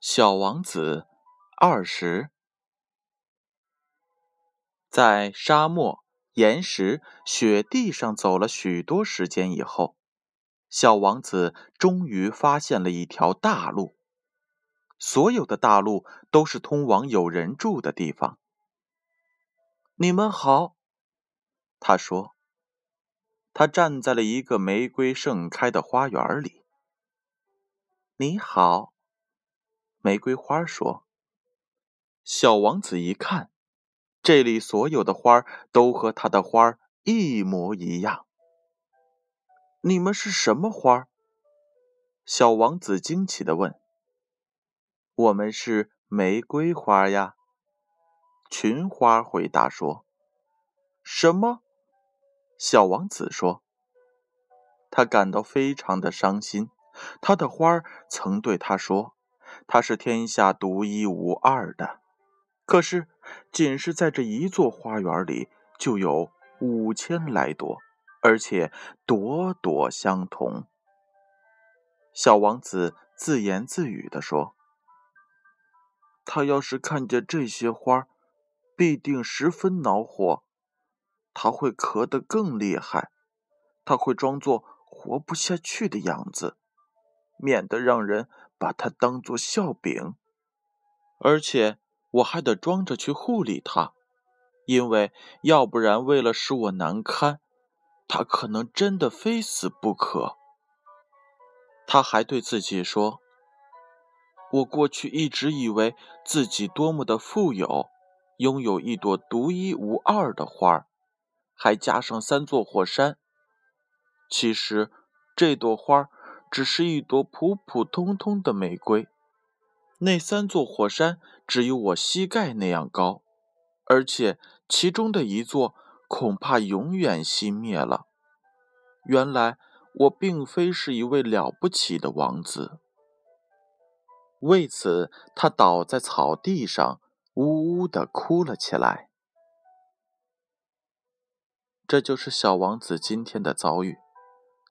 小王子二十，在沙漠、岩石、雪地上走了许多时间以后，小王子终于发现了一条大路。所有的大路都是通往有人住的地方。你们好，他说。他站在了一个玫瑰盛开的花园里。你好。玫瑰花说：“小王子一看，这里所有的花都和他的花一模一样。你们是什么花？”小王子惊奇的问。“我们是玫瑰花呀。”群花回答说。“什么？”小王子说。他感到非常的伤心，他的花曾对他说。它是天下独一无二的，可是，仅是在这一座花园里，就有五千来朵，而且朵朵相同。小王子自言自语地说：“他要是看见这些花，必定十分恼火，他会咳得更厉害，他会装作活不下去的样子，免得让人。”把它当做笑柄，而且我还得装着去护理它，因为要不然为了使我难堪，它可能真的非死不可。他还对自己说：“我过去一直以为自己多么的富有，拥有一朵独一无二的花，还加上三座火山。其实这朵花。”只是一朵普普通通的玫瑰，那三座火山只有我膝盖那样高，而且其中的一座恐怕永远熄灭了。原来我并非是一位了不起的王子。为此，他倒在草地上，呜呜地哭了起来。这就是小王子今天的遭遇。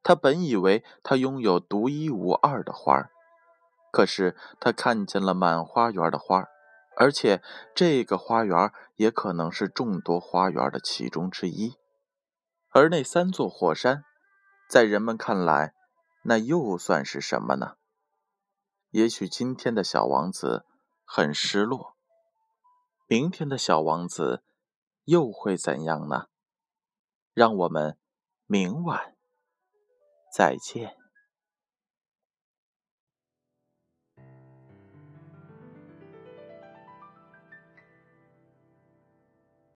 他本以为他拥有独一无二的花儿，可是他看见了满花园的花儿，而且这个花园也可能是众多花园的其中之一。而那三座火山，在人们看来，那又算是什么呢？也许今天的小王子很失落，明天的小王子又会怎样呢？让我们明晚。再见。